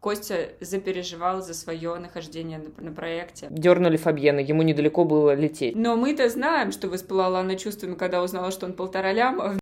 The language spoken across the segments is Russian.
Костя запереживал за свое нахождение на, на проекте. Дернули Фабьена, ему недалеко было лететь. Но мы-то знаем, что воспылала она чувствами, когда узнала, что он полтора ляма.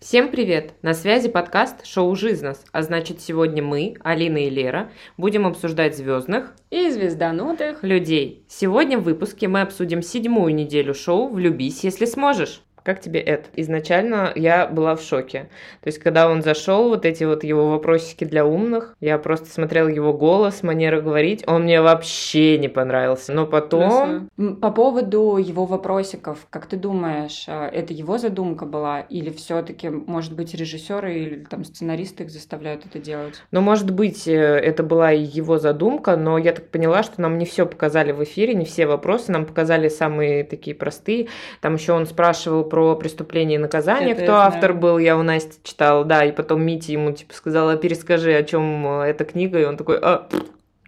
Всем привет! На связи подкаст «Шоу Жизнес», а значит сегодня мы, Алина и Лера, будем обсуждать звездных и звезданутых людей. Сегодня в выпуске мы обсудим седьмую неделю шоу «Влюбись, если сможешь». Как тебе это? Изначально я была в шоке. То есть, когда он зашел, вот эти вот его вопросики для умных, я просто смотрела его голос, манера говорить, он мне вообще не понравился. Но потом... По поводу его вопросиков, как ты думаешь, а, это его задумка была? Или все таки может быть, режиссеры или там сценаристы их заставляют это делать? Ну, может быть, э, это была и его задумка, но я так поняла, что нам не все показали в эфире, не все вопросы, нам показали самые такие простые. Там еще он спрашивал про преступление и наказание, это кто автор был, я у Насти читала, да, и потом Мити ему типа сказала, перескажи, о чем э, эта книга, и он такой, а,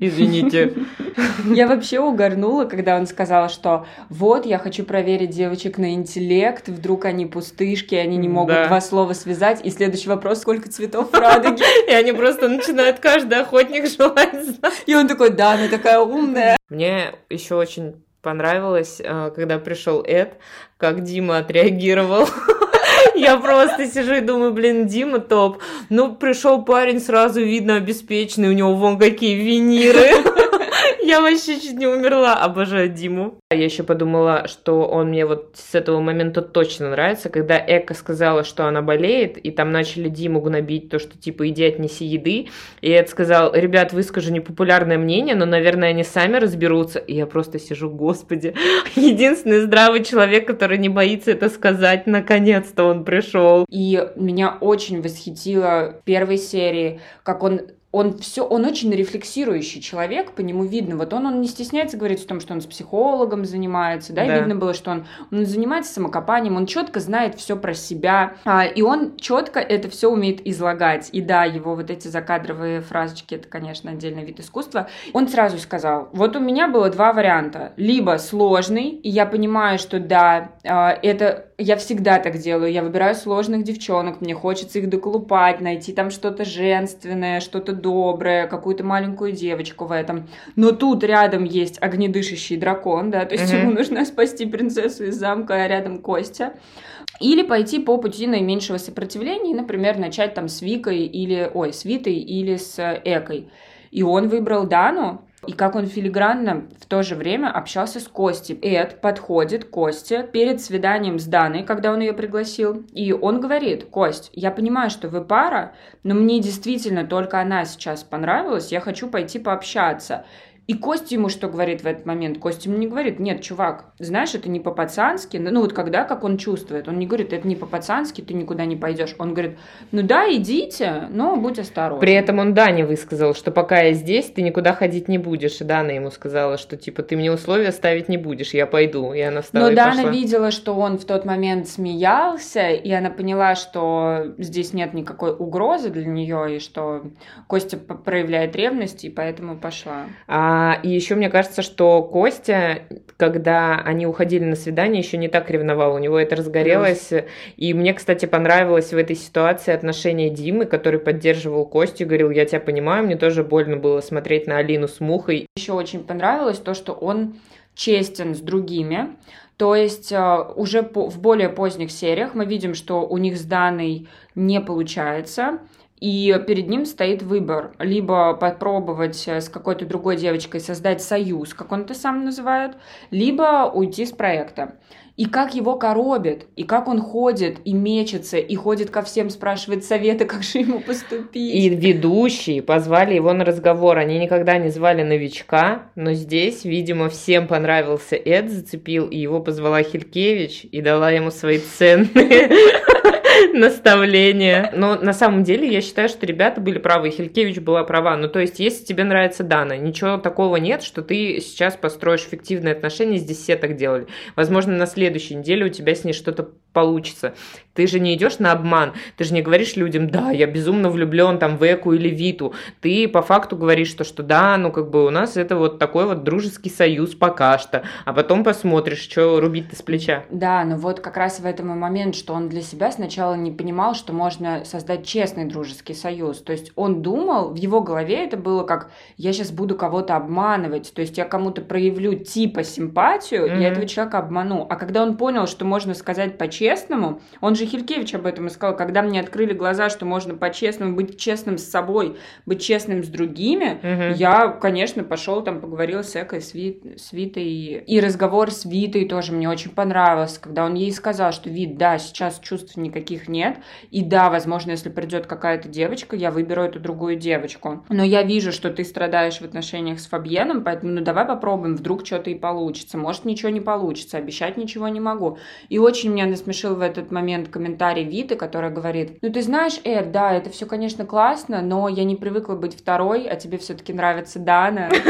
Извините. Я вообще угорнула, когда он сказал, что вот, я хочу проверить девочек на интеллект, вдруг они пустышки, они не могут да. два слова связать, и следующий вопрос, сколько цветов в радуге? И они просто начинают каждый охотник желать знать. И он такой, да, она такая умная. Мне еще очень понравилось, э, когда пришел Эд, как Дима отреагировал. Я просто сижу и думаю, блин, Дима топ. Ну, пришел парень, сразу видно обеспеченный, у него вон какие виниры. Я вообще чуть не умерла. Обожаю Диму. Я еще подумала, что он мне вот с этого момента точно нравится, когда Эка сказала, что она болеет, и там начали Диму гнобить то, что типа иди отнеси еды. И Эд сказал, ребят, выскажу непопулярное мнение, но, наверное, они сами разберутся. И я просто сижу, господи, единственный здравый человек, который не боится это сказать, наконец-то он пришел. И меня очень восхитило в первой серии, как он он все, он очень рефлексирующий человек, по нему видно. Вот он, он не стесняется говорить о том, что он с психологом занимается, да, да. и видно было, что он, он занимается самокопанием, он четко знает все про себя, а, и он четко это все умеет излагать. И да, его вот эти закадровые фразочки, это, конечно, отдельный вид искусства. Он сразу сказал, вот у меня было два варианта. Либо сложный, и я понимаю, что да, а, это я всегда так делаю. Я выбираю сложных девчонок, мне хочется их доколупать, найти там что-то женственное, что-то доброе, какую-то маленькую девочку в этом. Но тут рядом есть огнедышащий дракон, да, то есть mm-hmm. ему нужно спасти принцессу из замка, а рядом Костя. Или пойти по пути наименьшего сопротивления, например, начать там с Викой или, ой, с Витой или с Экой. И он выбрал Дану, и как он филигранно в то же время общался с Костей. Эд подходит Косте перед свиданием с Даной, когда он ее пригласил, и он говорит, Кость, я понимаю, что вы пара, но мне действительно только она сейчас понравилась, я хочу пойти пообщаться. И Костя ему что говорит в этот момент? Костя ему не говорит, нет, чувак, знаешь, это не по-пацански. Ну вот когда, как он чувствует, он не говорит, это не по-пацански, ты никуда не пойдешь. Он говорит, ну да, идите, но будь осторожен. При этом он Дане высказал, что пока я здесь, ты никуда ходить не будешь. И Дана ему сказала, что типа ты мне условия ставить не будешь, я пойду. И она встала Но и Дана пошла. видела, что он в тот момент смеялся, и она поняла, что здесь нет никакой угрозы для нее, и что Костя проявляет ревность, и поэтому пошла. А, и еще мне кажется, что Костя, когда они уходили на свидание, еще не так ревновал. У него это разгорелось. Плюс. И мне, кстати, понравилось в этой ситуации отношение Димы, который поддерживал Костю, говорил, я тебя понимаю, мне тоже больно было смотреть на Алину с Мухой. Еще очень понравилось то, что он честен с другими. То есть э, уже в более поздних сериях мы видим, что у них с Даной не получается. И перед ним стоит выбор. Либо попробовать э, с какой-то другой девочкой создать союз, как он это сам называет, либо уйти с проекта. И как его коробит, и как он ходит, и мечется, и ходит ко всем, спрашивает совета, как же ему поступить. И ведущие позвали его на разговор. Они никогда не звали новичка, но здесь, видимо, всем понравился Эд, зацепил, и его позвала Хилькевич и дала ему свои ценные наставления. Но на самом деле я считаю, что ребята были правы, и Хилькевич была права. Ну, то есть, если тебе нравится Дана, ничего такого нет, что ты сейчас построишь фиктивные отношения, здесь все так делали. Возможно, на следующей неделе у тебя с ней что-то получится. Ты же не идешь на обман, ты же не говоришь людям, да, я безумно влюблен там в Эку или Виту. Ты по факту говоришь, что, что да, ну как бы у нас это вот такой вот дружеский союз пока что, а потом посмотришь, что рубить-то с плеча. Да, но вот как раз в этом и момент, что он для себя сначала не понимал, что можно создать честный дружеский союз. То есть он думал, в его голове это было как, я сейчас буду кого-то обманывать, то есть я кому-то проявлю типа симпатию, mm-hmm. я этого человека обману. А когда он понял, что можно сказать по-честному, он же Хилькевич об этом и сказал, когда мне открыли глаза, что можно по-честному быть честным с собой, быть честным с другими, mm-hmm. я, конечно, пошел там поговорил с Экой, с, Вит, с Витой. И разговор с Витой тоже мне очень понравился, когда он ей сказал, что Вит, да, сейчас чувств никаких нет, и да, возможно, если придет какая-то девочка, я выберу эту другую девочку. Но я вижу, что ты страдаешь в отношениях с Фабьеном, поэтому ну давай попробуем, вдруг что-то и получится. Может, ничего не получится, обещать ничего не могу. И очень меня насмешил в этот момент комментарий Виты, которая говорит, ну ты знаешь, Эд, да, это все, конечно, классно, но я не привыкла быть второй, а тебе все-таки нравится Дана.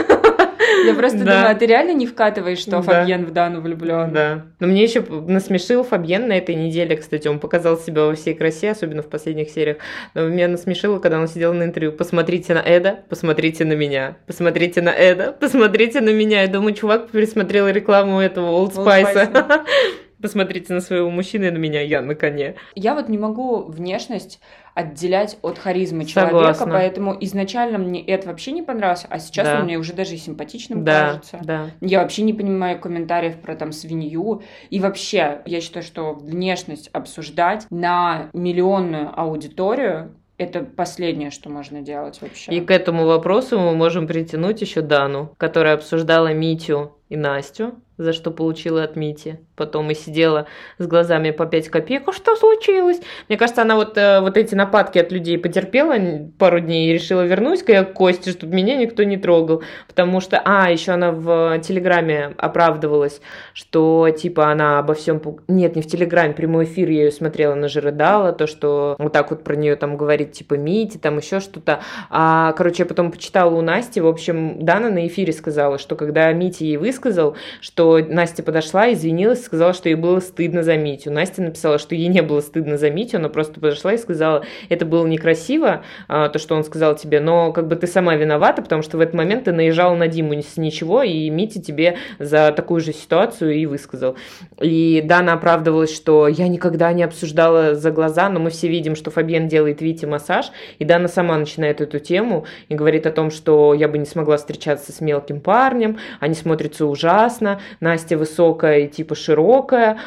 Я просто да. думаю, а ты реально не вкатываешь, что да. Фабьен в Дану влюблен? Да. Но мне еще насмешил Фабьен на этой неделе, кстати, он показал себя во всей красе, особенно в последних сериях. Но меня насмешило, когда он сидел на интервью. Посмотрите на Эда, посмотрите на меня. Посмотрите на Эда, посмотрите на меня. Я думаю, чувак пересмотрел рекламу этого Old Spice. Посмотрите на своего мужчину и на меня, я на коне. Я вот не могу внешность отделять от харизмы Согласна. человека, поэтому изначально мне это вообще не понравилось, а сейчас да. он мне уже даже и симпатичным да, кажется. Да. Я вообще не понимаю комментариев про там свинью. И вообще, я считаю, что внешность обсуждать на миллионную аудиторию это последнее, что можно делать вообще. И к этому вопросу мы можем притянуть еще Дану, которая обсуждала Митю и Настю за что получила от Мити. Потом и сидела с глазами по 5 копеек. А что случилось? Мне кажется, она вот, э, вот эти нападки от людей потерпела пару дней и решила вернусь к Косте, чтобы меня никто не трогал. Потому что, а, еще она в Телеграме оправдывалась, что типа она обо всем... Нет, не в Телеграме, прямой эфир я ее смотрела, она же рыдала, то, что вот так вот про нее там говорит, типа Мити, там еще что-то. А, короче, я потом почитала у Насти, в общем, Дана на эфире сказала, что когда Мити ей высказал, что Настя подошла, извинилась, сказала, что ей было стыдно за Митю. Настя написала, что ей не было стыдно за Митю, она просто подошла и сказала, это было некрасиво, а, то, что он сказал тебе, но как бы ты сама виновата, потому что в этот момент ты наезжала на Диму с ничего, и Митя тебе за такую же ситуацию и высказал. И Дана оправдывалась, что я никогда не обсуждала за глаза, но мы все видим, что Фабиен делает Вите массаж, и Дана сама начинает эту тему и говорит о том, что я бы не смогла встречаться с мелким парнем, они смотрятся ужасно, Настя высокая и типа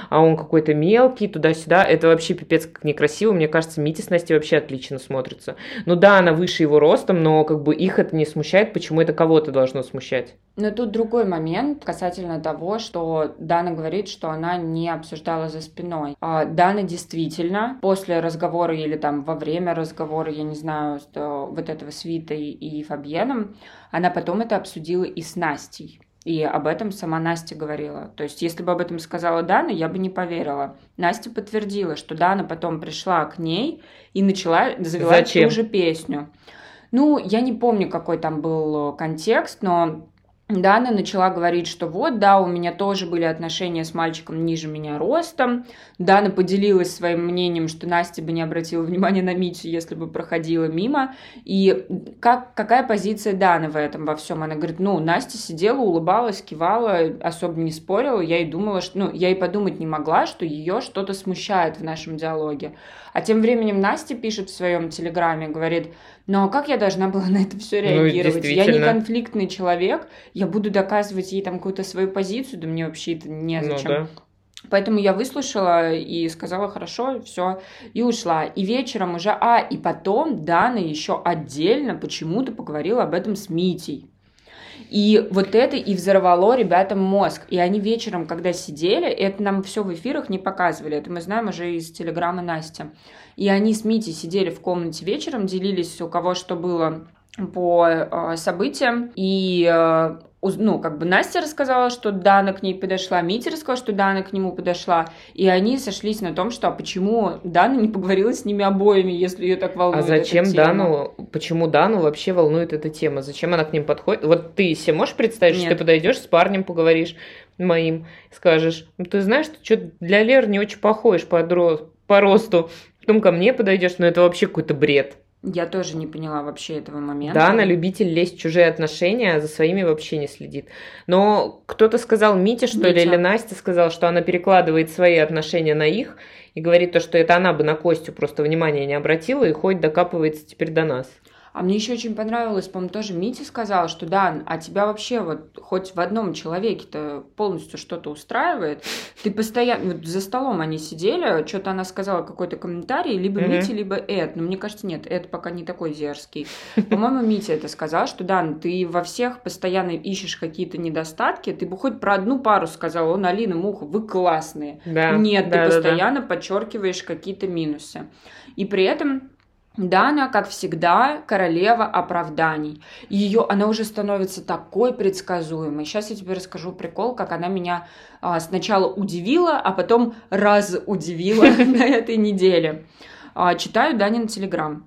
а он какой-то мелкий, туда-сюда. Это вообще пипец как некрасиво. Мне кажется, Мити с Настей вообще отлично смотрится. Ну да, она выше его ростом, но как бы их это не смущает. Почему это кого-то должно смущать? Но тут другой момент касательно того, что Дана говорит, что она не обсуждала за спиной. А Дана действительно после разговора или там во время разговора, я не знаю, вот этого с Витой и Фабьеном, она потом это обсудила и с Настей. И об этом сама Настя говорила. То есть, если бы об этом сказала Дана, я бы не поверила. Настя подтвердила, что Дана потом пришла к ней и начала, завела Зачем? ту же песню. Ну, я не помню, какой там был контекст, но Дана начала говорить, что вот, да, у меня тоже были отношения с мальчиком ниже меня ростом. Дана поделилась своим мнением, что Настя бы не обратила внимания на Митю, если бы проходила мимо. И как, какая позиция Даны в этом во всем? Она говорит, ну, Настя сидела, улыбалась, кивала, особо не спорила. Я и думала, что, ну, я и подумать не могла, что ее что-то смущает в нашем диалоге. А тем временем Настя пишет в своем телеграме, говорит, ну а как я должна была на это все ну, реагировать? Ну, я не конфликтный человек, я буду доказывать ей там какую-то свою позицию, да мне вообще это незачем. Ну, да. Поэтому я выслушала и сказала хорошо, все, и ушла. И вечером уже, а, и потом Дана еще отдельно почему-то поговорила об этом с Митей. И вот это и взорвало ребятам мозг. И они вечером, когда сидели, это нам все в эфирах не показывали, это мы знаем уже из телеграммы Насти. И они с Митей сидели в комнате вечером, делились у кого что было по э, событиям. И э, ну, как бы Настя рассказала, что Дана к ней подошла, Митя рассказал, что Дана к нему подошла, и они сошлись на том, что а почему Дана не поговорила с ними обоими, если ее так волнует А зачем Дану, почему Дану вообще волнует эта тема? Зачем она к ним подходит? Вот ты себе можешь представить, Нет. что ты подойдешь с парнем, поговоришь моим, скажешь, ну, ты знаешь, что, для Леры не очень похож, подро по росту, потом ко мне подойдешь, но это вообще какой-то бред. Я тоже не поняла вообще этого момента. Да, она любитель лезть в чужие отношения, а за своими вообще не следит. Но кто-то сказал, Мите, что ли, или Настя сказал, что она перекладывает свои отношения на их и говорит то, что это она бы на Костю просто внимания не обратила и хоть докапывается теперь до нас. А мне еще очень понравилось, по-моему, тоже Митя сказал, что да, а тебя вообще вот хоть в одном человеке-то полностью что-то устраивает. Ты постоянно... Вот за столом они сидели, что-то она сказала какой-то комментарий, либо mm-hmm. Митя, либо Эд. Но мне кажется, нет, Эд пока не такой дерзкий. По-моему, Митя это сказал, что да, ты во всех постоянно ищешь какие-то недостатки, ты бы хоть про одну пару сказал, он, Алина, Муха, вы классные. Да, нет, да, ты да, постоянно да. подчеркиваешь какие-то минусы. И при этом Дана, как всегда, королева оправданий. Ее, она уже становится такой предсказуемой. Сейчас я тебе расскажу прикол, как она меня а, сначала удивила, а потом раз удивила на этой неделе. А, читаю Данин телеграм.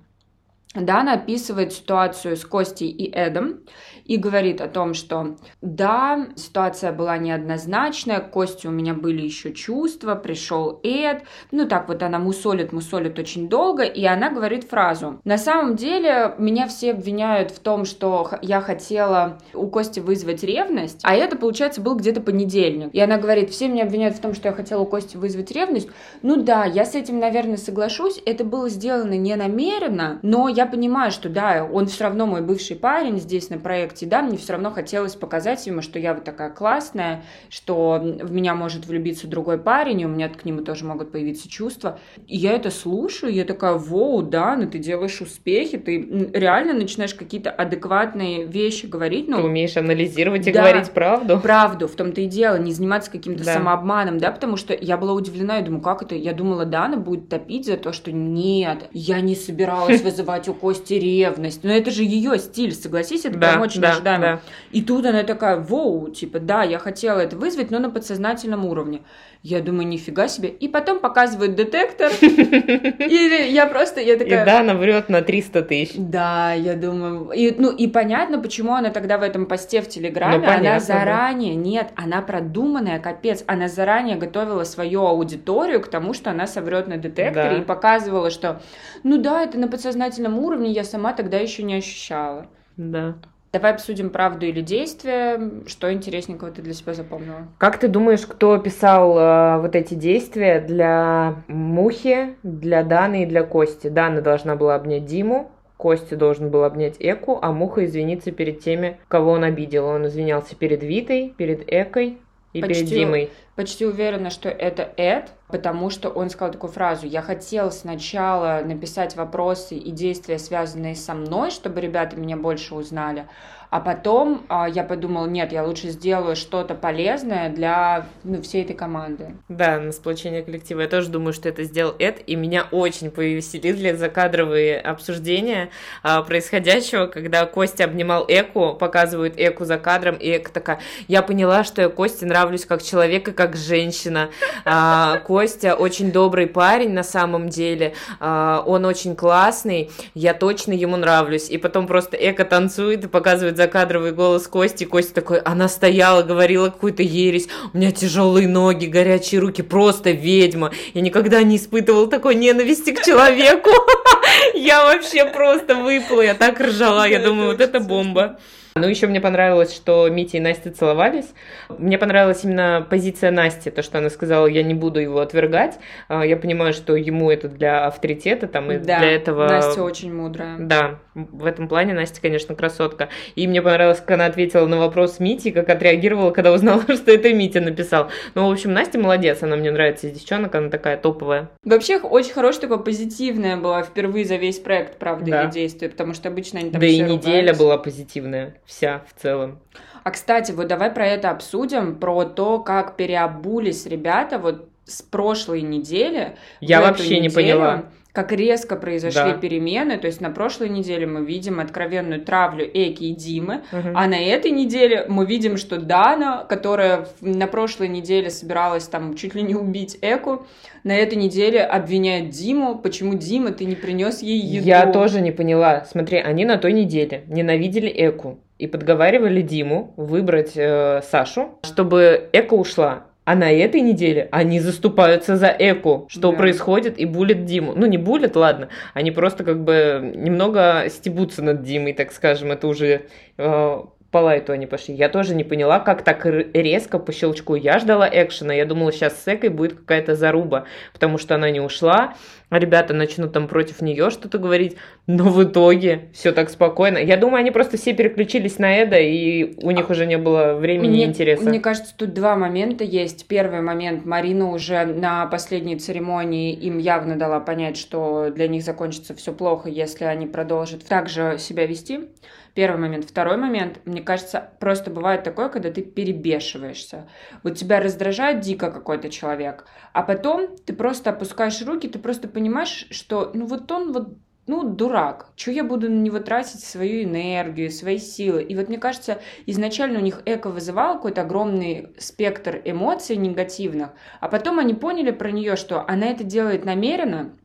Дана описывает ситуацию с Костей и Эдом и говорит о том, что да, ситуация была неоднозначная, к Косте у меня были еще чувства, пришел Эд, ну так вот она мусолит, мусолит очень долго, и она говорит фразу. На самом деле меня все обвиняют в том, что я хотела у Кости вызвать ревность, а это, получается, был где-то понедельник. И она говорит, все меня обвиняют в том, что я хотела у Кости вызвать ревность. Ну да, я с этим, наверное, соглашусь, это было сделано не намеренно, но я понимаю, что да, он все равно мой бывший парень здесь на проекте, да, мне все равно хотелось показать ему, что я вот такая классная, что в меня может влюбиться другой парень, и у меня к нему тоже могут появиться чувства. И я это слушаю, я такая, воу, да, ну ты делаешь успехи, ты реально начинаешь какие-то адекватные вещи говорить. Ну, ты умеешь анализировать и да, говорить правду. Правду, в том-то и дело, не заниматься каким-то да. самообманом, да, потому что я была удивлена, я думаю, как это? Я думала, Дана будет топить за то, что нет, я не собиралась вызывать у Кости ревность. Но это же ее стиль, согласись, это да, прям очень да, ожидаемо. Да. И тут она такая, воу, типа, да, я хотела это вызвать, но на подсознательном уровне. Я думаю, нифига себе. И потом показывают детектор. И я просто, я такая... И да, она врет на 300 тысяч. Да, я думаю. И, ну, и понятно, почему она тогда в этом посте в Телеграме, ну, она заранее, да. нет, она продуманная, капец, она заранее готовила свою аудиторию к тому, что она соврет на детекторе да. и показывала, что, ну да, это на подсознательном уровне, я сама тогда еще не ощущала. Да. Давай обсудим правду или действие. Что интересненького ты для себя запомнила? Как ты думаешь, кто писал э, вот эти действия для Мухи, для Даны и для Кости? Дана должна была обнять Диму, Костя должен был обнять Эку, а Муха извиниться перед теми, кого он обидел. Он извинялся перед Витой, перед Экой и Почти... перед Димой почти уверена, что это Эд, потому что он сказал такую фразу. Я хотел сначала написать вопросы и действия, связанные со мной, чтобы ребята меня больше узнали, а потом а, я подумала, нет, я лучше сделаю что-то полезное для ну, всей этой команды. Да, на сплочение коллектива. Я тоже думаю, что это сделал Эд, и меня очень повеселили закадровые обсуждения а, происходящего, когда Костя обнимал Эку, показывают Эку за кадром, и Эка такая, я поняла, что я Косте нравлюсь как человек и как женщина. А, Костя очень добрый парень на самом деле, а, он очень классный, я точно ему нравлюсь. И потом просто Эка танцует и показывает закадровый голос Кости. Костя такой, она стояла, говорила какую-то ересь. У меня тяжелые ноги, горячие руки, просто ведьма. Я никогда не испытывал такой ненависти к человеку. Я вообще просто выпала, я так ржала. Я думаю, вот это бомба. Ну, еще мне понравилось, что Митя и Настя целовались. Мне понравилась именно позиция Насти, то, что она сказала, я не буду его отвергать. А, я понимаю, что ему это для авторитета, там, и да, для этого... Настя очень мудрая. Да, в этом плане Настя, конечно, красотка. И мне понравилось, как она ответила на вопрос Мити, как отреагировала, когда узнала, что это Митя написал. Ну, в общем, Настя молодец, она мне нравится из девчонок, она такая топовая. Вообще, очень хорошая такая позитивная была впервые за весь проект, правда, да. или действие, потому что обычно они там Да и неделя была позитивная вся в целом. А, кстати, вот давай про это обсудим, про то, как переобулись ребята вот с прошлой недели. Я вообще неделю, не поняла. Как резко произошли да. перемены. То есть на прошлой неделе мы видим откровенную травлю Эки и Димы, угу. а на этой неделе мы видим, что Дана, которая на прошлой неделе собиралась там чуть ли не убить Эку, на этой неделе обвиняет Диму, почему Дима, ты не принес ей еду. Я тоже не поняла. Смотри, они на той неделе ненавидели Эку и подговаривали Диму выбрать э, Сашу, чтобы Эка ушла. А на этой неделе они заступаются за Эку, что да. происходит, и булят Диму. Ну, не булят, ладно, они просто как бы немного стебутся над Димой, так скажем, это уже э, по лайту они пошли. Я тоже не поняла, как так резко по щелчку. Я ждала экшена, я думала, сейчас с Экой будет какая-то заруба, потому что она не ушла, а ребята начнут там против нее что-то говорить, но в итоге все так спокойно. Я думаю, они просто все переключились на Эда, и у них уже не было времени мне, и интереса. Мне кажется, тут два момента есть. Первый момент, Марина уже на последней церемонии им явно дала понять, что для них закончится все плохо, если они продолжат так же себя вести. Первый момент. Второй момент, мне кажется, просто бывает такое, когда ты перебешиваешься. Вот тебя раздражает дико какой-то человек, а потом ты просто опускаешь руки, ты просто понимаешь, что ну вот он вот ну, дурак. Чего я буду на него тратить свою энергию, свои силы? И вот мне кажется, изначально у них эко вызывал какой-то огромный спектр эмоций негативных, а потом они поняли про нее, что она это делает намеренно,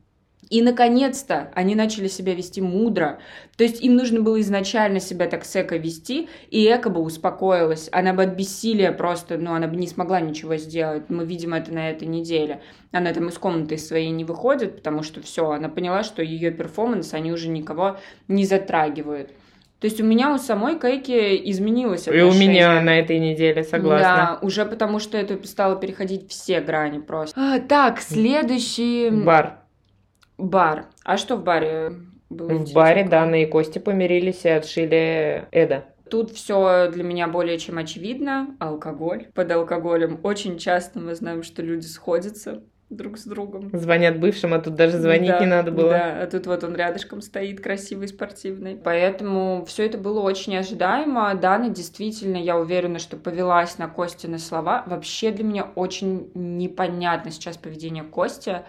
и, наконец-то, они начали себя вести мудро. То есть им нужно было изначально себя так с Эко вести, и Эко бы успокоилась. Она бы от бессилия просто, ну, она бы не смогла ничего сделать. Мы видим это на этой неделе. Она там из комнаты своей не выходит, потому что все, она поняла, что ее перформанс, они уже никого не затрагивают. То есть у меня у самой Кейки изменилось отношение. И у меня на этой неделе, согласна. Да, уже потому что это стало переходить все грани просто. А, так, следующий... Бар. Бар. А что в баре было? В баре Дана и Костя помирились и отшили Эда. Тут все для меня более чем очевидно. Алкоголь. Под алкоголем очень часто мы знаем, что люди сходятся друг с другом. Звонят бывшим, а тут даже звонить да, не надо было. Да, а тут вот он рядышком стоит, красивый, спортивный. Поэтому все это было очень ожидаемо. Дана действительно, я уверена, что повелась на Кости на слова. Вообще для меня очень непонятно сейчас поведение Кости.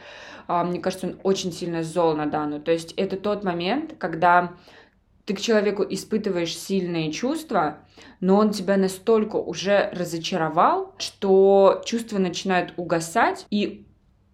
А, мне кажется, он очень сильно зол на Дану. То есть это тот момент, когда ты к человеку испытываешь сильные чувства, но он тебя настолько уже разочаровал, что чувства начинают угасать, и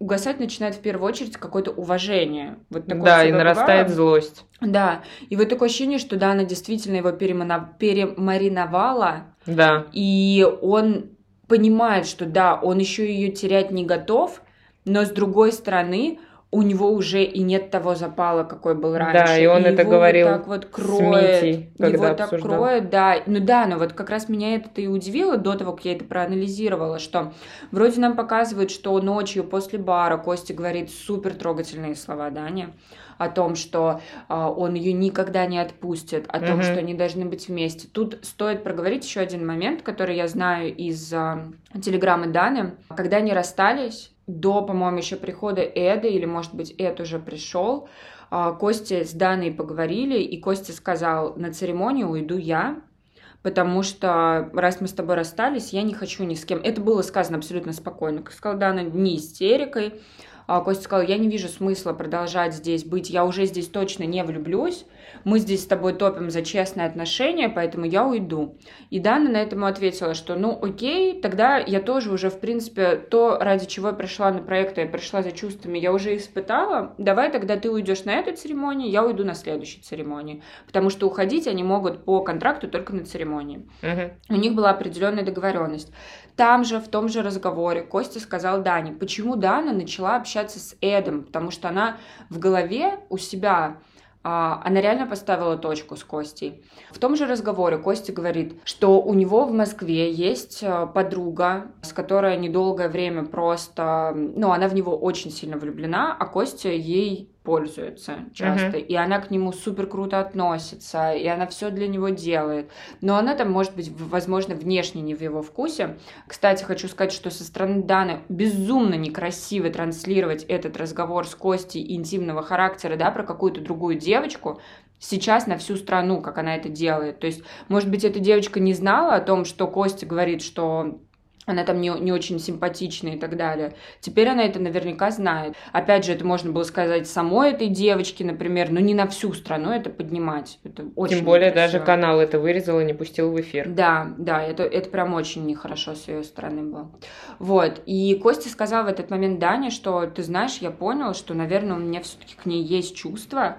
угасать начинает в первую очередь какое-то уважение. Вот такое да, и нарастает бывало. злость. Да, и вот такое ощущение, что да, она действительно его перемариновала. Да. И он понимает, что да, он еще ее терять не готов, но с другой стороны, у него уже и нет того запала, какой был раньше. Да, и он и это говорил вот так вот кроет, с Митей, когда его обсуждал. так кроет, да. Ну да, но вот как раз меня это и удивило до того, как я это проанализировала, что вроде нам показывают, что ночью после бара Костя говорит супер трогательные слова Дане о том, что э, он ее никогда не отпустит, о том, что они должны быть вместе. Тут стоит проговорить еще один момент, который я знаю из э, телеграммы Даны. Когда они расстались, до, по-моему, еще прихода Эда, или, может быть, Эд уже пришел, а, Костя с Даной поговорили, и Костя сказал, на церемонию уйду я, потому что раз мы с тобой расстались, я не хочу ни с кем. Это было сказано абсолютно спокойно. Как сказала Дана, не истерикой. А Костя сказал, я не вижу смысла продолжать здесь быть, я уже здесь точно не влюблюсь, мы здесь с тобой топим за честные отношения, поэтому я уйду. И Дана на этому ответила, что ну окей, тогда я тоже уже, в принципе, то, ради чего я пришла на проект, я пришла за чувствами, я уже испытала, давай тогда ты уйдешь на эту церемонию, я уйду на следующей церемонии. Потому что уходить они могут по контракту только на церемонии. Угу. У них была определенная договоренность. Там же, в том же разговоре, Костя сказал Дане, почему Дана начала общаться с Эдом, потому что она в голове у себя она реально поставила точку с Костей. В том же разговоре Костя говорит, что у него в Москве есть э, подруга, с которой недолгое время просто... Ну, она в него очень сильно влюблена, а Костя ей пользуется часто, uh-huh. и она к нему супер круто относится, и она все для него делает. Но она там, может быть, возможно, внешне не в его вкусе. Кстати, хочу сказать, что со стороны Даны безумно некрасиво транслировать этот разговор с Костей интимного характера, да, про какую-то другую девочку, сейчас на всю страну, как она это делает. То есть, может быть, эта девочка не знала о том, что Костя говорит, что она там не, не очень симпатичная и так далее. Теперь она это наверняка знает. Опять же, это можно было сказать самой этой девочке, например, но не на всю страну это поднимать. Это очень Тем более некрасиво. даже канал это вырезал и не пустил в эфир. Да, да, это, это прям очень нехорошо с ее стороны было. Вот. И Костя сказал в этот момент Дане, что ты знаешь, я понял, что, наверное, у меня все-таки к ней есть чувства,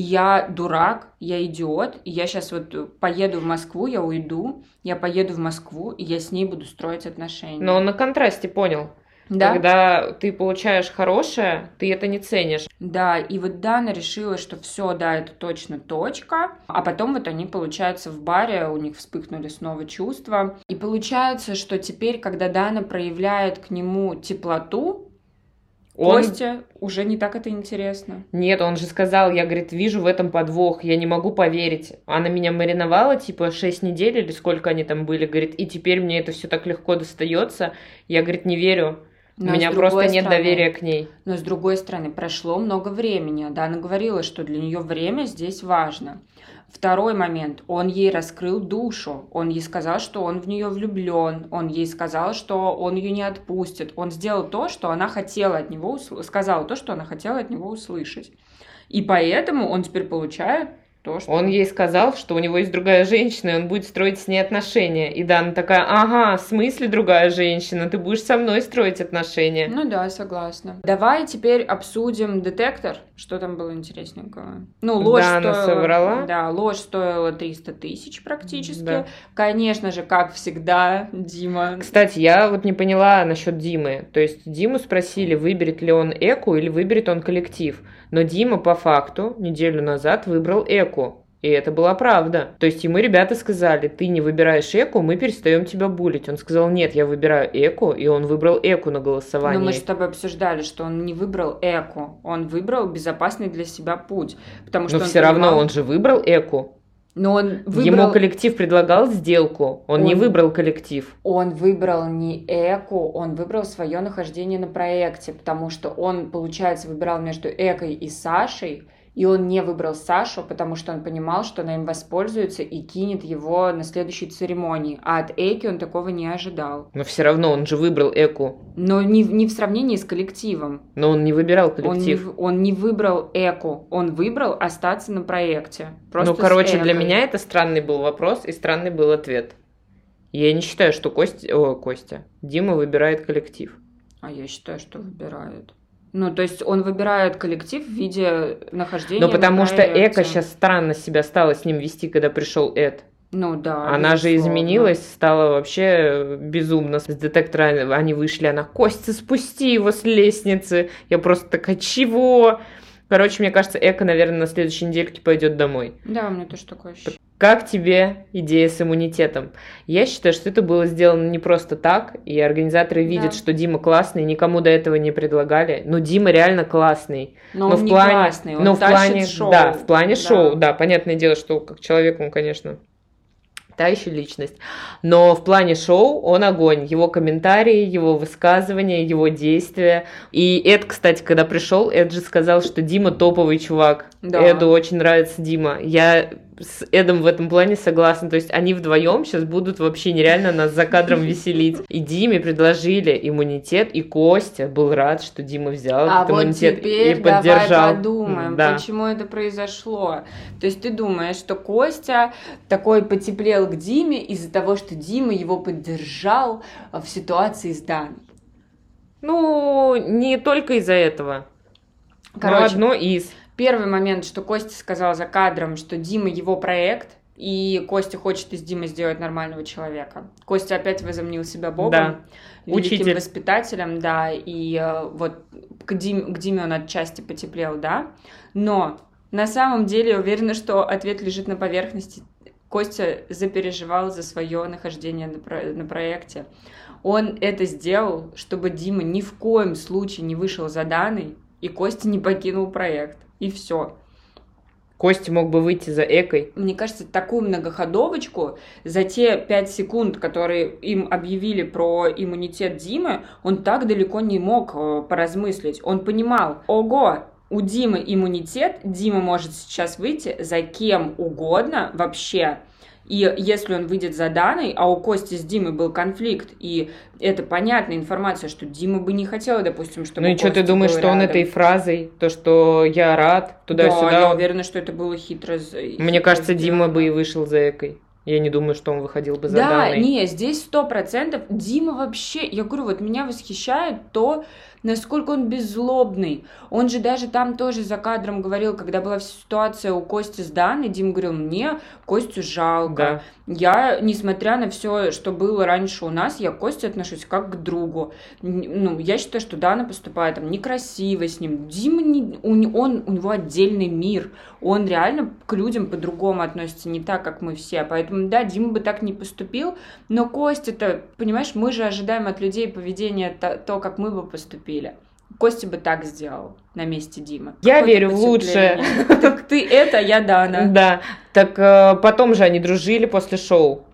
я дурак, я идиот, и я сейчас вот поеду в Москву, я уйду, я поеду в Москву, и я с ней буду строить отношения. Но он на контрасте понял. Да? Когда ты получаешь хорошее, ты это не ценишь. Да, и вот Дана решила, что все, да, это точно точка. А потом вот они, получается, в баре, у них вспыхнули снова чувства. И получается, что теперь, когда Дана проявляет к нему теплоту, он... Уже не так это интересно. Нет, он же сказал, я, говорит, вижу в этом подвох, я не могу поверить. Она меня мариновала, типа, 6 недель или сколько они там были, говорит, и теперь мне это все так легко достается. Я, говорит, не верю. Но У меня просто нет стороны, доверия к ней. Но с другой стороны, прошло много времени. Да, она говорила, что для нее время здесь важно. Второй момент. Он ей раскрыл душу. Он ей сказал, что он в нее влюблен. Он ей сказал, что он ее не отпустит. Он сделал то, что она хотела от него сказал то, что она хотела от него услышать. И поэтому он теперь получает то, что... Он ей сказал, что у него есть другая женщина, и он будет строить с ней отношения. И Дана такая, ага, в смысле другая женщина? Ты будешь со мной строить отношения. Ну да, согласна. Давай теперь обсудим детектор. Что там было интересненького? Ну, ложь да, стоила... соврала. Да, ложь стоила 300 тысяч практически. Да. Конечно же, как всегда, Дима. Кстати, я вот не поняла насчет Димы. То есть Диму спросили, выберет ли он эку или выберет он коллектив. Но Дима по факту неделю назад выбрал эку. И это была правда. То есть ему ребята сказали, ты не выбираешь эку, мы перестаем тебя булить. Он сказал, нет, я выбираю эку, и он выбрал эку на голосование. Но мы с тобой обсуждали, что он не выбрал эку, он выбрал безопасный для себя путь. Потому что Но все понимал... равно он же выбрал эку. Но он выбрал... Ему коллектив предлагал сделку, он, он не выбрал коллектив. Он выбрал не эко, он выбрал свое нахождение на проекте, потому что он, получается, выбирал между Экой и Сашей, и он не выбрал Сашу, потому что он понимал, что она им воспользуется и кинет его на следующей церемонии. А от Эки он такого не ожидал. Но все равно он же выбрал Эку. Но не, не в сравнении с коллективом. Но он не выбирал коллектив. Он не, он не выбрал Эку. Он выбрал остаться на проекте. Просто ну, короче, для меня это странный был вопрос и странный был ответ. Я не считаю, что Костя... О, Костя. Дима выбирает коллектив. А я считаю, что выбирает. Ну, то есть он выбирает коллектив в виде нахождения. Ну, потому что Эка сейчас странно себя стала с ним вести, когда пришел Эд. Ну да. Она же изменилась, стала вообще безумно. С детектора они вышли, она Костя, спусти его с лестницы. Я просто такая, чего? Короче, мне кажется, Эко, наверное, на следующей недельке пойдет домой. Да, у меня тоже такое ощущение. Как тебе идея с иммунитетом? Я считаю, что это было сделано не просто так, и организаторы видят, да. что Дима классный, никому до этого не предлагали. Но Дима реально классный. Но, но он в плане, классный, он но в плане, шоу. да, в плане да. шоу, да, понятное дело, что как человек он, конечно, та еще личность. Но в плане шоу он огонь. Его комментарии, его высказывания, его действия. И Эд, кстати, когда пришел, Эд же сказал, что Дима топовый чувак. Да. Эду очень нравится Дима. Я с Эдом в этом плане согласна. То есть они вдвоем сейчас будут вообще нереально нас за кадром веселить. И Диме предложили иммунитет, и Костя был рад, что Дима взял а этот вот иммунитет теперь и поддержал. Давай подумаем, да. почему это произошло. То есть ты думаешь, что Костя такой потеплел к Диме из-за того, что Дима его поддержал в ситуации с Даной. Ну, не только из-за этого. Короче, но одно из. Первый момент, что Костя сказал за кадром, что Дима его проект, и Костя хочет из Димы сделать нормального человека. Костя опять возомнил себя Богом, да. великим Учитель. воспитателем, да, и э, вот к, Дим, к Диме он отчасти потеплел, да, но на самом деле я уверена, что ответ лежит на поверхности. Костя запереживал за свое нахождение на, про, на проекте. Он это сделал, чтобы Дима ни в коем случае не вышел за Даной, и Костя не покинул проект и все. Костя мог бы выйти за Экой. Мне кажется, такую многоходовочку за те пять секунд, которые им объявили про иммунитет Димы, он так далеко не мог э, поразмыслить. Он понимал, ого, у Димы иммунитет, Дима может сейчас выйти за кем угодно вообще, и если он выйдет за Даной, а у Кости с Димой был конфликт, и это понятная информация, что Дима бы не хотела, допустим, чтобы Ну и что ты думаешь, что рядом. он этой фразой, то, что я рад, туда-сюда? Да, я уверена, что это было хитро. Мне хитро кажется. Дима бы и вышел за Экой. Я не думаю, что он выходил бы за да, Даной. Да, не, здесь сто процентов. Дима вообще, я говорю, вот меня восхищает то, насколько он беззлобный. Он же даже там тоже за кадром говорил, когда была ситуация у Кости с Даной, Дим говорил, мне Костю жалко. Да. Я, несмотря на все, что было раньше у нас, я к Косте отношусь как к другу. Ну, я считаю, что Дана поступает там некрасиво с ним. Дима, не, он, он, у него отдельный мир. Он реально к людям по-другому относится, не так, как мы все. Поэтому, да, Дима бы так не поступил, но Костя-то, понимаешь, мы же ожидаем от людей поведения то, то как мы бы поступили. Костя бы так сделал на месте Димы. Я Какое верю в лучшее. Так ты это, я Дана. Да. Так э, потом же они дружили после шоу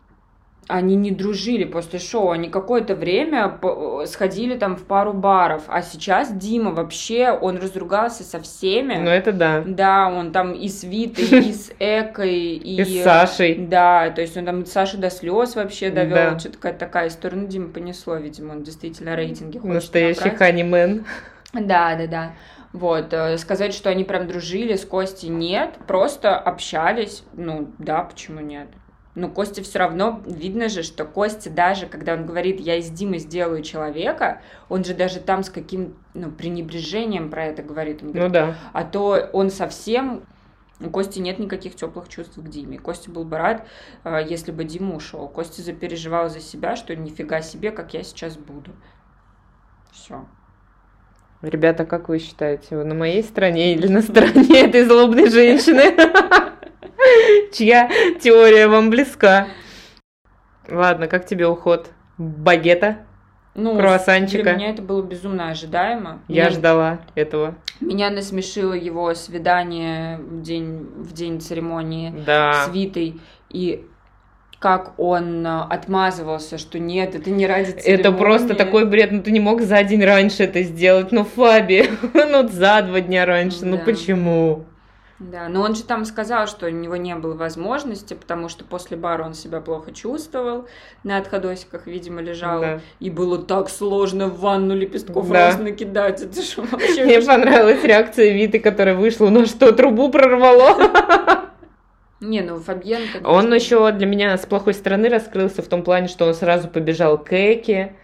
они не дружили после шоу, они какое-то время сходили там в пару баров, а сейчас Дима вообще, он разругался со всеми. Ну это да. Да, он там и с Витой, и с Экой, и... И с Сашей. Да, то есть он там Сашу до слез вообще довел, да. что-то какая-то такая история. Ну, Дима понесло, видимо, он действительно рейтинги хочет Настоящий ханимен. Да, да, да. Вот, э, сказать, что они прям дружили с Костей, нет, просто общались, ну, да, почему нет? Но Костя все равно, видно же, что Костя даже, когда он говорит, я из Димы сделаю человека, он же даже там с каким, ну, пренебрежением про это говорит. Он ну говорит, ну да. А то он совсем у Кости нет никаких теплых чувств к Диме. Костя был бы рад, э, если бы Дима ушел. Костя запереживал за себя, что нифига себе, как я сейчас буду. Все. Ребята, как вы считаете, вы на моей стороне или на стороне этой злобной женщины? Чья теория вам близка? Ладно, как тебе уход? Багета? Ну, круассанчика. Для меня это было безумно ожидаемо. Я меня... ждала этого. Меня насмешило его свидание в день, в день церемонии да. с Витой. И как он э, отмазывался, что нет, это не ради церемонии. Это просто такой бред, ну ты не мог за день раньше это сделать, ну Фаби, ну за два дня раньше, ну да. ну почему? Да, но он же там сказал, что у него не было возможности, потому что после бара он себя плохо чувствовал, на отходосиках, видимо, лежал, да. и было так сложно в ванну лепестков да. роз накидать, это что вообще... Мне понравилась реакция Виты, которая вышла, у нас что, трубу прорвало? Не, ну Фабьен... Он еще для меня с плохой стороны раскрылся в том плане, что он сразу побежал к Эке,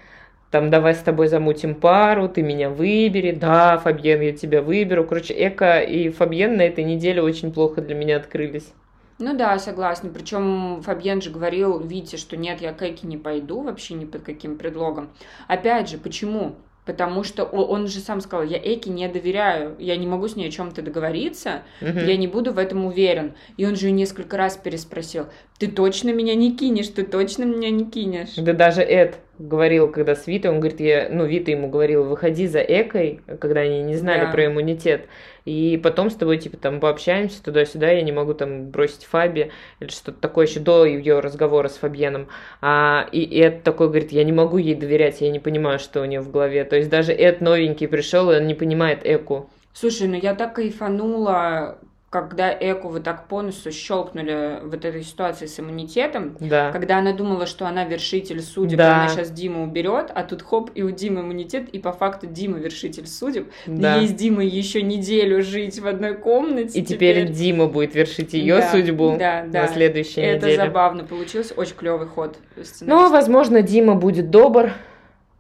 там, давай с тобой замутим пару, ты меня выбери, да, Фабьен, я тебя выберу. Короче, Эко и Фабьен на этой неделе очень плохо для меня открылись. Ну да, согласна. Причем Фабьен же говорил Вите, что нет, я к Эке не пойду вообще ни под каким предлогом. Опять же, почему? Потому что он же сам сказал, я Эки не доверяю, я не могу с ней о чем-то договориться, угу. я не буду в этом уверен. И он же несколько раз переспросил, ты точно меня не кинешь, ты точно меня не кинешь. Да даже Эд говорил, когда с Витой, он говорит, я, ну, Вита ему говорил, выходи за Экой, когда они не знали да. про иммунитет, и потом с тобой, типа, там, пообщаемся туда-сюда, я не могу там бросить Фаби, или что-то такое еще до ее разговора с Фабьеном. А, и Эд такой говорит, я не могу ей доверять, я не понимаю, что у нее в голове. То есть даже Эд новенький пришел, и он не понимает Эку. Слушай, ну я так кайфанула, когда Эку вот так по носу щелкнули вот этой ситуации с иммунитетом, да. когда она думала, что она вершитель судеб, да. она сейчас Диму уберет, а тут хоп, и у Димы иммунитет, и по факту Дима вершитель судеб. Да. Ей с Димой еще неделю жить в одной комнате. И теперь, теперь Дима будет вершить ее да, судьбу да, да. на следующей Это неделе. Это забавно получилось, очень клевый ход. Ну, возможно, Дима будет добр,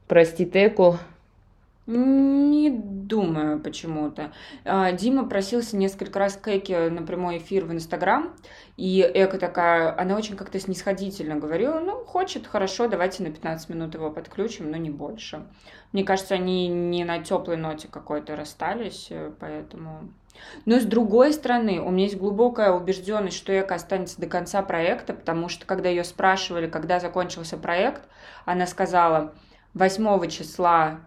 простит Эку, не думаю почему-то. А, Дима просился несколько раз к Эке на прямой эфир в Инстаграм, и Эка такая, она очень как-то снисходительно говорила, ну, хочет, хорошо, давайте на 15 минут его подключим, но не больше. Мне кажется, они не на теплой ноте какой-то расстались, э, поэтому... Но с другой стороны, у меня есть глубокая убежденность, что Эка останется до конца проекта, потому что когда ее спрашивали, когда закончился проект, она сказала, 8 числа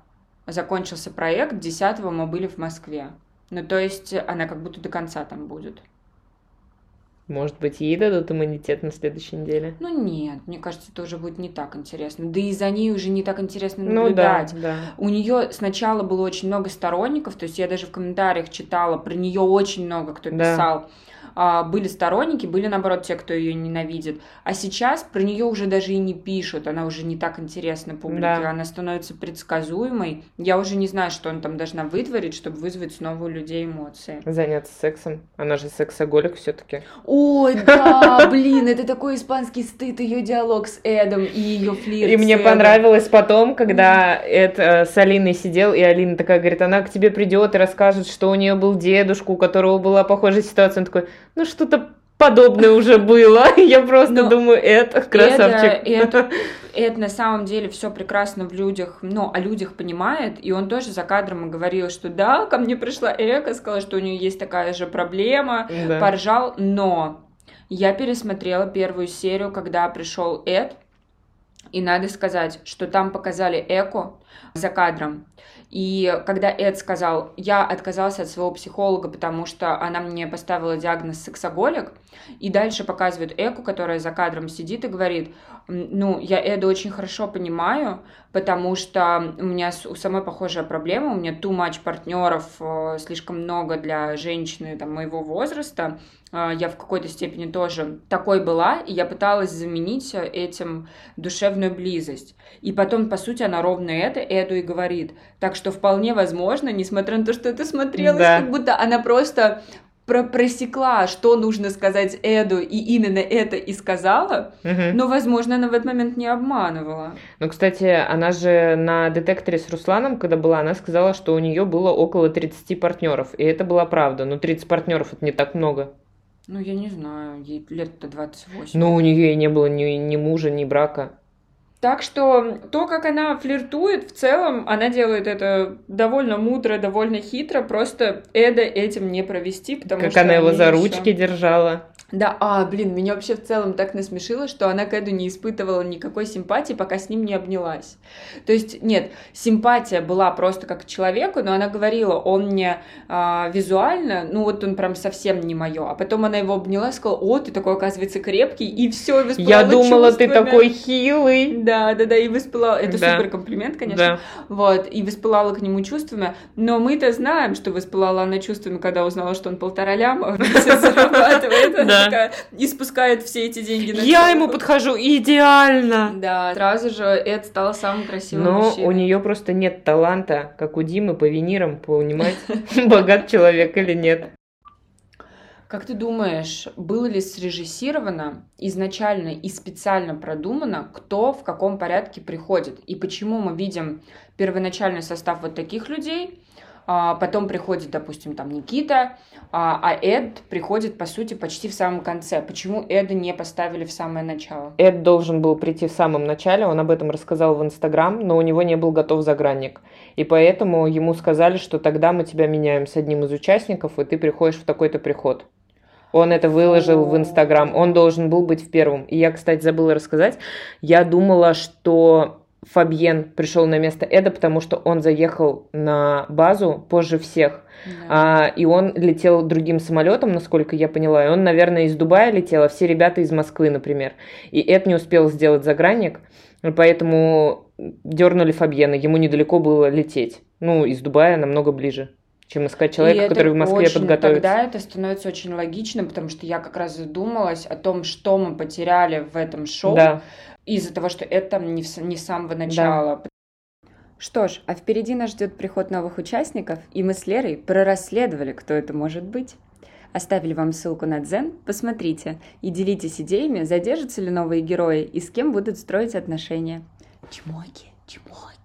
закончился проект, 10 мы были в Москве. Ну, то есть она как будто до конца там будет. Может быть, ей дадут иммунитет на следующей неделе? Ну нет, мне кажется, это уже будет не так интересно. Да и за ней уже не так интересно наблюдать. Ну, да, да. У нее сначала было очень много сторонников, то есть я даже в комментариях читала, про нее очень много кто писал. Да были сторонники, были, наоборот, те, кто ее ненавидит. А сейчас про нее уже даже и не пишут, она уже не так интересна публике, да. она становится предсказуемой. Я уже не знаю, что она там должна вытворить, чтобы вызвать снова у людей эмоции. Заняться сексом. Она же сексоголик все-таки. Ой, да, блин, это такой испанский стыд, ее диалог с Эдом и ее флирт. И мне понравилось потом, когда Эд э, с Алиной сидел, и Алина такая говорит, она к тебе придет и расскажет, что у нее был дедушка, у которого была похожая ситуация. Он такой, ну что-то подобное уже было. Я просто Но думаю, это красавчик. Это, это, это на самом деле все прекрасно в людях, ну, о людях понимает, и он тоже за кадром говорил, что да, ко мне пришла Эка, сказала, что у нее есть такая же проблема, да. поржал, но я пересмотрела первую серию, когда пришел Эд, и надо сказать, что там показали Эко за кадром. И когда Эд сказал, я отказался от своего психолога, потому что она мне поставила диагноз сексоголик, и дальше показывают Эку, которая за кадром сидит и говорит, ну, я Эду очень хорошо понимаю, потому что у меня у самой похожая проблема, у меня too much партнеров, э, слишком много для женщины там, моего возраста, я в какой-то степени тоже такой была, и я пыталась заменить этим душевную близость. И потом, по сути, она ровно это Эду и говорит. Так что вполне возможно, несмотря на то, что это смотрелось, да. как будто она просто про просекла, что нужно сказать Эду, и именно это и сказала, угу. но, возможно, она в этот момент не обманывала. Ну, кстати, она же на детекторе с Русланом, когда была, она сказала, что у нее было около 30 партнеров, и это была правда. Но 30 партнеров это не так много. Ну, я не знаю, ей лет-то 28. Ну, у нее и не было ни, ни мужа, ни брака. Так что то, как она флиртует, в целом, она делает это довольно мудро, довольно хитро, просто Эда этим не провести, потому как что... Как она его за ручки еще... держала. Да, а, блин, меня вообще в целом так насмешило, что она к Эду не испытывала никакой симпатии, пока с ним не обнялась. То есть, нет, симпатия была просто как к человеку, но она говорила, он мне а, визуально, ну вот он прям совсем не мое. А потом она его обняла и сказала, о, ты такой, оказывается, крепкий, и все, Я думала, чувствами. ты такой хилый. Да, да, да, и воспылала, это да. супер комплимент, конечно. Да. Вот, и воспылала к нему чувствами, но мы-то знаем, что воспылала она чувствами, когда узнала, что он полтора ляма зарабатывает. Да. Такая испускает все эти деньги на Я ему подхожу идеально. Да, сразу же Эд стал самым красивым Но мужчиной. у нее просто нет таланта, как у Димы по винирам, понимать, богат человек или нет. Как ты думаешь, было ли срежиссировано изначально и специально продумано, кто в каком порядке приходит? И почему мы видим первоначальный состав вот таких людей, а потом приходит, допустим, там Никита, а, а Эд приходит, по сути, почти в самом конце. Почему Эда не поставили в самое начало? Эд должен был прийти в самом начале, он об этом рассказал в Инстаграм, но у него не был готов загранник. И поэтому ему сказали, что тогда мы тебя меняем с одним из участников, и ты приходишь в такой-то приход. Он это выложил в Инстаграм. Он должен был быть в первом. И я, кстати, забыла рассказать. Я думала, что Фабьен пришел на место Эда, потому что он заехал на базу позже всех. Да. А, и он летел другим самолетом, насколько я поняла. И он, наверное, из Дубая летел, а все ребята из Москвы, например. И Эд не успел сделать загранник, поэтому дернули Фабьена. Ему недалеко было лететь. Ну, из Дубая намного ближе чем искать человека, и который в Москве очень, подготовится. Тогда это становится очень логичным, потому что я как раз задумалась о том, что мы потеряли в этом шоу. Да из-за того, что это не, в, не с самого начала. Да. Что ж, а впереди нас ждет приход новых участников, и мы с Лерой прорасследовали, кто это может быть. Оставили вам ссылку на Дзен, посмотрите и делитесь идеями, задержатся ли новые герои и с кем будут строить отношения. Чмоки, чмоки.